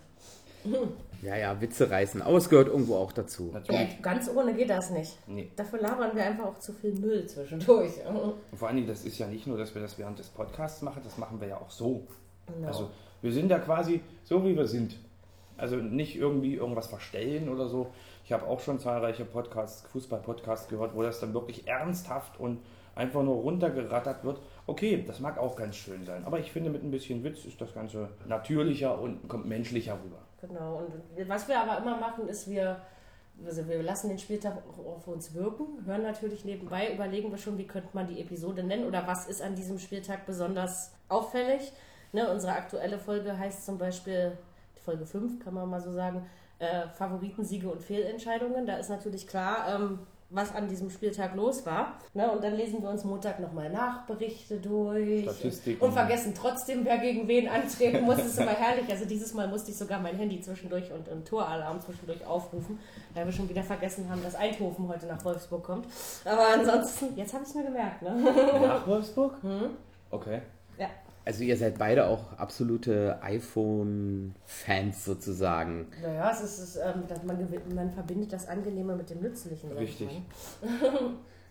Ja, ja, Witze reißen. Aber es gehört irgendwo auch dazu. Natürlich. Ganz ohne geht das nicht. Nee. Dafür labern wir einfach auch zu viel Müll zwischendurch. Und vor allen Dingen, das ist ja nicht nur, dass wir das während des Podcasts machen, das machen wir ja auch so. Genau. Also wir sind ja quasi so, wie wir sind. Also nicht irgendwie irgendwas verstellen oder so. Ich habe auch schon zahlreiche Podcasts, Fußball-Podcasts gehört, wo das dann wirklich ernsthaft und einfach nur runtergerattert wird. Okay, das mag auch ganz schön sein. Aber ich finde, mit ein bisschen Witz ist das Ganze natürlicher und kommt menschlicher rüber. Genau. Und was wir aber immer machen, ist, wir, also wir lassen den Spieltag auf uns wirken, hören natürlich nebenbei, überlegen wir schon, wie könnte man die Episode nennen oder was ist an diesem Spieltag besonders auffällig. Ne, unsere aktuelle Folge heißt zum Beispiel, Folge 5 kann man mal so sagen, äh, Favoriten, Siege und Fehlentscheidungen. Da ist natürlich klar, ähm, was an diesem Spieltag los war. Ne, und dann lesen wir uns Montag nochmal Nachberichte durch. Und vergessen trotzdem, wer gegen wen antreten muss. Das ist immer herrlich. Also dieses Mal musste ich sogar mein Handy zwischendurch und einen Toralarm zwischendurch aufrufen, weil wir schon wieder vergessen haben, dass Eindhoven heute nach Wolfsburg kommt. Aber ansonsten, jetzt habe ich es mir gemerkt. Ne? Nach Wolfsburg? Hm? Okay. Also ihr seid beide auch absolute iPhone-Fans sozusagen. Naja, es ist, es ist ähm, man, man verbindet das Angenehme mit dem Nützlichen. Richtig.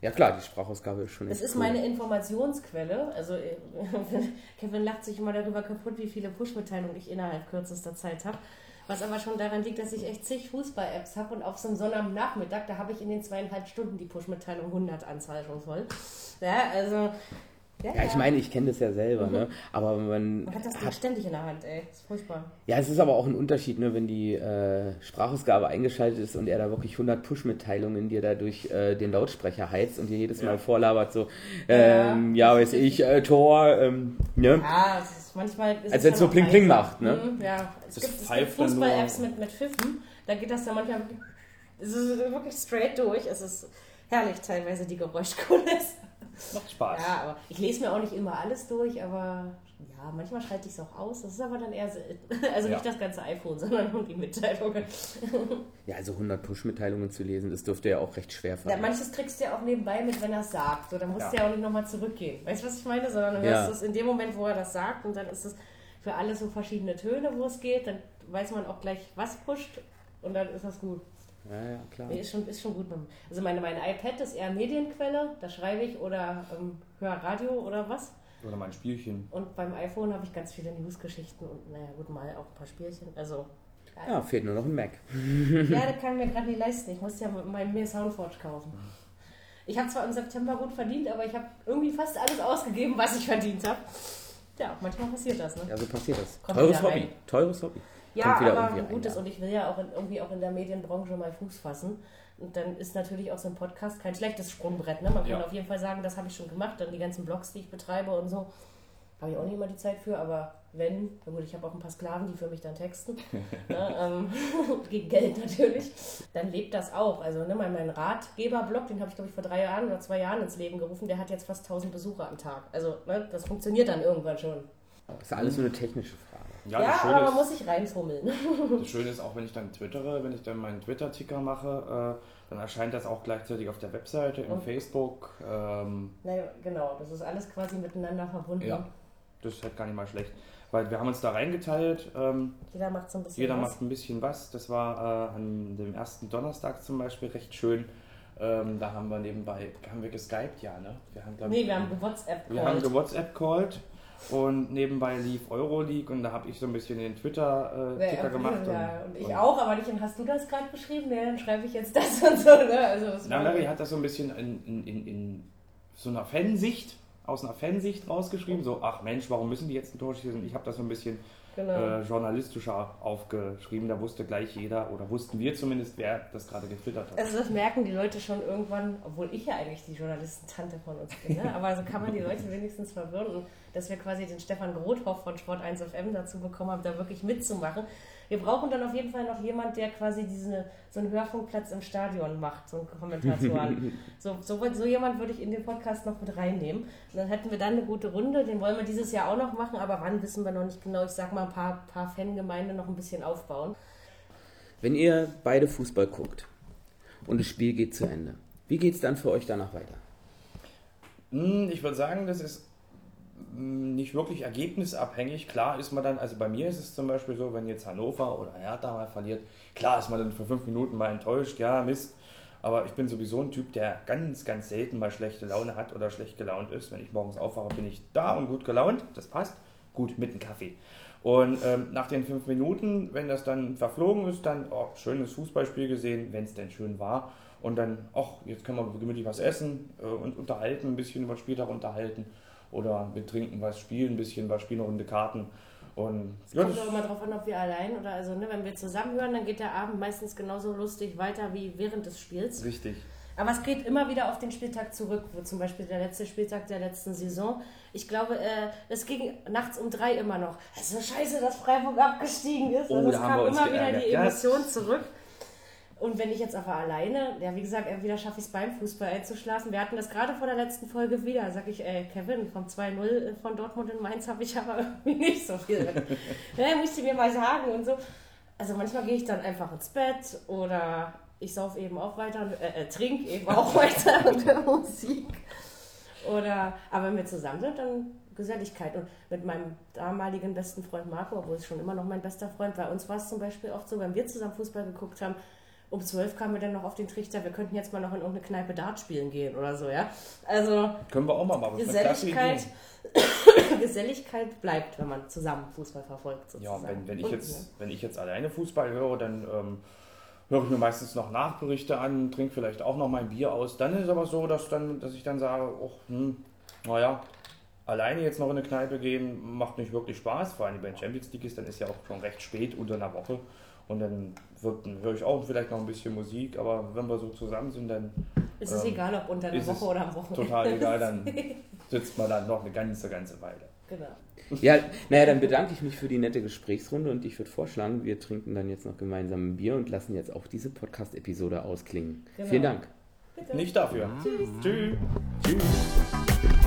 Ja klar, die Sprachausgabe ist schon Es ist cool. meine Informationsquelle. Also äh, Kevin lacht sich immer darüber kaputt, wie viele Push-Mitteilungen ich innerhalb kürzester Zeit habe. Was aber schon daran liegt, dass ich echt zig Fußball-Apps habe und auf so einem Sonnabendnachmittag, da habe ich in den zweieinhalb Stunden die Push-Mitteilung 100 Anzahl schon voll. Ja, also... Ja, ich meine, ich kenne das ja selber, ne? Aber man Man hat das Ding hat, ständig in der Hand, ey. Das ist furchtbar. ja, es ist aber auch ein Unterschied, ne, wenn die äh, Sprachausgabe eingeschaltet ist und er da wirklich 100 Push-Mitteilungen dir da durch äh, den Lautsprecher heizt und dir jedes Mal Ja. vorlabert, so, ähm, ja, weiß ich, äh, Tor, ähm, ne? Ja, es ist manchmal... Ist Als es wenn es so Pling Pling macht, ne? Mhm, ja, es Das gibt, gibt Fußball-Apps mit, mit Pfiffen. Da geht das dann manchmal wirklich, es ist wirklich straight durch. Es ist herrlich teilweise, die Geräuschkulisse. Macht Spaß. Ja, aber ich lese mir auch nicht immer alles durch, aber ja, manchmal schalte ich es auch aus. Das ist aber dann eher selten. Also Ja. nicht das ganze iPhone, sondern nur die Mitteilungen. Ja, also 100 Push-Mitteilungen zu lesen, das dürfte ja auch recht schwer Ja, fallen. manches kriegst du ja auch nebenbei mit, wenn er es sagt. So, dann musst du Ja. ja auch nicht nochmal zurückgehen. Weißt du, was ich meine? Sondern du Ja. hörst es in dem Moment, wo er das sagt und dann ist es für alle so verschiedene Töne, wo es geht. Dann weiß man auch gleich, was pusht und dann ist das gut. Ja, ja, klar. Nee, ist schon, ist schon gut. Also meine, mein iPad ist eher Medienquelle, da schreibe ich oder ähm, höre Radio oder was. Oder mal ein Spielchen. Und beim iPhone habe ich ganz viele Newsgeschichten und naja gut, mal auch ein paar Spielchen. Also Ja, fehlt nur noch ein Mac. ja, das kann ich mir gerade nicht leisten. Ich muss ja mein mir Soundforge kaufen. Ich habe zwar im September gut verdient, aber ich habe irgendwie fast alles ausgegeben, was ich verdient habe. Ja, manchmal passiert das, ne? Ja, so passiert das. Kommt Teures Hobby. rein. Teures Hobby. Ja, Kommt wieder aber irgendwie ein gutes und ich will ja auch in, irgendwie auch in der Medienbranche mal Fuß fassen. Und dann ist natürlich auch so ein Podcast kein schlechtes Sprungbrett. Ne? Man kann Ja. auf jeden Fall sagen, das habe ich schon gemacht. Dann die ganzen Blogs, die ich betreibe und so, habe ich auch nicht immer die Zeit für. Aber wenn, na gut, ich habe auch ein paar Sklaven, die für mich dann texten. ne? ähm, gegen Geld natürlich. Dann lebt das auch. Also ne, mein, mein Ratgeber-Blog, den habe ich glaube ich vor drei Jahren oder zwei Jahren ins Leben gerufen, der hat jetzt fast 1000 Besucher am Tag. Also ne, das funktioniert dann irgendwann schon. Das ist alles nur eine technische Frage. Ja, Ja, aber man ist, muss sich reinfummeln. das Schöne ist auch, wenn ich dann twittere, wenn ich dann meinen Twitter-Ticker mache, äh, dann erscheint das auch gleichzeitig auf der Webseite, im Und- Facebook. Ähm, naja, genau, das ist alles quasi miteinander verbunden. Ja. das ist halt gar nicht mal schlecht. Weil wir haben uns da reingeteilt. Ähm, Jeder macht so ein bisschen Jeder was. macht ein bisschen was. Das war äh, an dem ersten Donnerstag zum Beispiel recht schön. Ähm, da haben wir nebenbei, haben wir geskypt, ja, ne? Wir haben, glaub Nee, wir haben WhatsApp wir haben gewhatsapp called und nebenbei lief Euroleague und da habe ich so ein bisschen den Twitter-Ticker gemacht. Ja, und ich und, auch, aber nicht, und hast du das gerade beschrieben? Ja, dann schreibe ich jetzt das und so. Ne? Also, Na, Mary hat das so ein bisschen in, in, in, in so einer Fansicht, aus einer Fansicht rausgeschrieben. So, ach Mensch, warum müssen die jetzt ein Tor schießen? Ich habe das so ein bisschen genau. äh, journalistischer aufgeschrieben. Da wusste gleich jeder, oder wussten wir zumindest, wer das gerade getwittert hat. Also das merken die Leute schon irgendwann, obwohl ich ja eigentlich die Journalistentante von uns bin. Ne? Aber so kann man die Leute wenigstens verwirren. Dass wir quasi den Stefan Grothoff von Sport 1 FM dazu bekommen haben, da wirklich mitzumachen. Wir brauchen dann auf jeden Fall noch jemand, der quasi diese, so einen Hörfunkplatz im Stadion macht, so einen Kommentatoren. so, so, so jemand würde ich in den Podcast noch mit reinnehmen. Und dann hätten wir dann eine gute Runde. Den wollen wir dieses Jahr auch noch machen, aber wann wissen wir noch nicht genau. Ich sag mal, ein paar, paar Fangemeinde noch ein bisschen aufbauen. Wenn ihr beide Fußball guckt und das Spiel geht zu Ende, wie geht es dann für euch danach weiter? Hm, Ich würde sagen, das ist nicht wirklich ergebnisabhängig. Klar ist man dann, also bei mir ist es zum Beispiel so, wenn jetzt Hannover oder Hertha mal verliert, klar ist man dann für fünf Minuten mal enttäuscht, ja, Mist. Aber ich bin sowieso ein Typ, der ganz, ganz selten mal schlechte Laune hat oder schlecht gelaunt ist. Wenn ich morgens aufwache, bin ich da und gut gelaunt. Das passt. Gut, mit einem Kaffee. Und ähm, nach den fünf Minuten, wenn das dann verflogen ist, dann, oh, schönes Fußballspiel gesehen, wenn es denn schön war. Und dann, ach, jetzt können wir gemütlich was essen äh, und unterhalten, ein bisschen über den Spieltag unterhalten. Oder wir trinken was, spielen ein bisschen was, spielen eine Runde Karten. Und ja, Kommt das, auch immer drauf an, ob wir allein oder also, ne, wenn wir zusammenhören, dann geht der Abend meistens genauso lustig weiter wie während des Spiels. richtig. Aber es geht immer wieder auf den Spieltag zurück, wo zum Beispiel der letzte Spieltag der letzten Saison. Ich glaube, äh, es ging nachts um drei immer noch. Es ist so scheiße, dass Freiburg abgestiegen ist. Oh, und es kam immer wieder geärgert. die Ja. Emotion zurück. Und wenn ich jetzt aber alleine, ja wie gesagt, entweder schaffe ich es beim Fußball einzuschlafen. Wir hatten das gerade vor der letzten Folge wieder. Sag ich, ey, Kevin, vom 2-0 von Dortmund in Mainz habe ich aber irgendwie nicht so viel. ja, musst du mir mal sagen und so. Also manchmal gehe ich dann einfach ins Bett oder ich sauf eben auch weiter, äh, äh, trink eben auch weiter und höre Musik. Oder, aber wenn wir zusammen sind, dann Geselligkeit. Und mit meinem damaligen besten Freund Marco, obwohl es schon immer noch mein bester Freund, bei uns war es zum Beispiel oft so, wenn wir zusammen Fußball geguckt haben, um zwölf kamen wir dann noch auf den Trichter, wir könnten jetzt mal noch in irgendeine Kneipe Dart spielen gehen oder so, ja. Also Können wir auch mal machen. Geselligkeit. Geselligkeit bleibt, wenn man zusammen Fußball verfolgt. Ja, Sozusagen. wenn, wenn, ich Und, jetzt, ne? wenn ich jetzt alleine Fußball höre, dann ähm, höre ich mir meistens noch Nachberichte an, trinke vielleicht auch noch mein Bier aus. Dann ist es aber so, dass, dann, dass ich dann sage, oh, hm, naja, alleine jetzt noch in eine Kneipe gehen, macht nicht wirklich Spaß. Vor allem den Champions League ist, dann ist ja auch schon recht spät unter einer Woche. Und dann, höre ich auch vielleicht noch ein bisschen Musik, aber wenn wir so zusammen sind, dann Es ist ähm, egal, ob unter einer ist Woche oder am Wochenende. total egal, dann sitzt man dann noch eine ganze, ganze Weile. Genau. Ja, naja, dann bedanke ich mich für die nette Gesprächsrunde und ich würde vorschlagen, wir trinken dann jetzt noch gemeinsam ein Bier und lassen jetzt auch diese Podcast-Episode ausklingen. Genau. Vielen Dank. Bitte. Nicht dafür. Tschüss. Tschüss. Tschüss.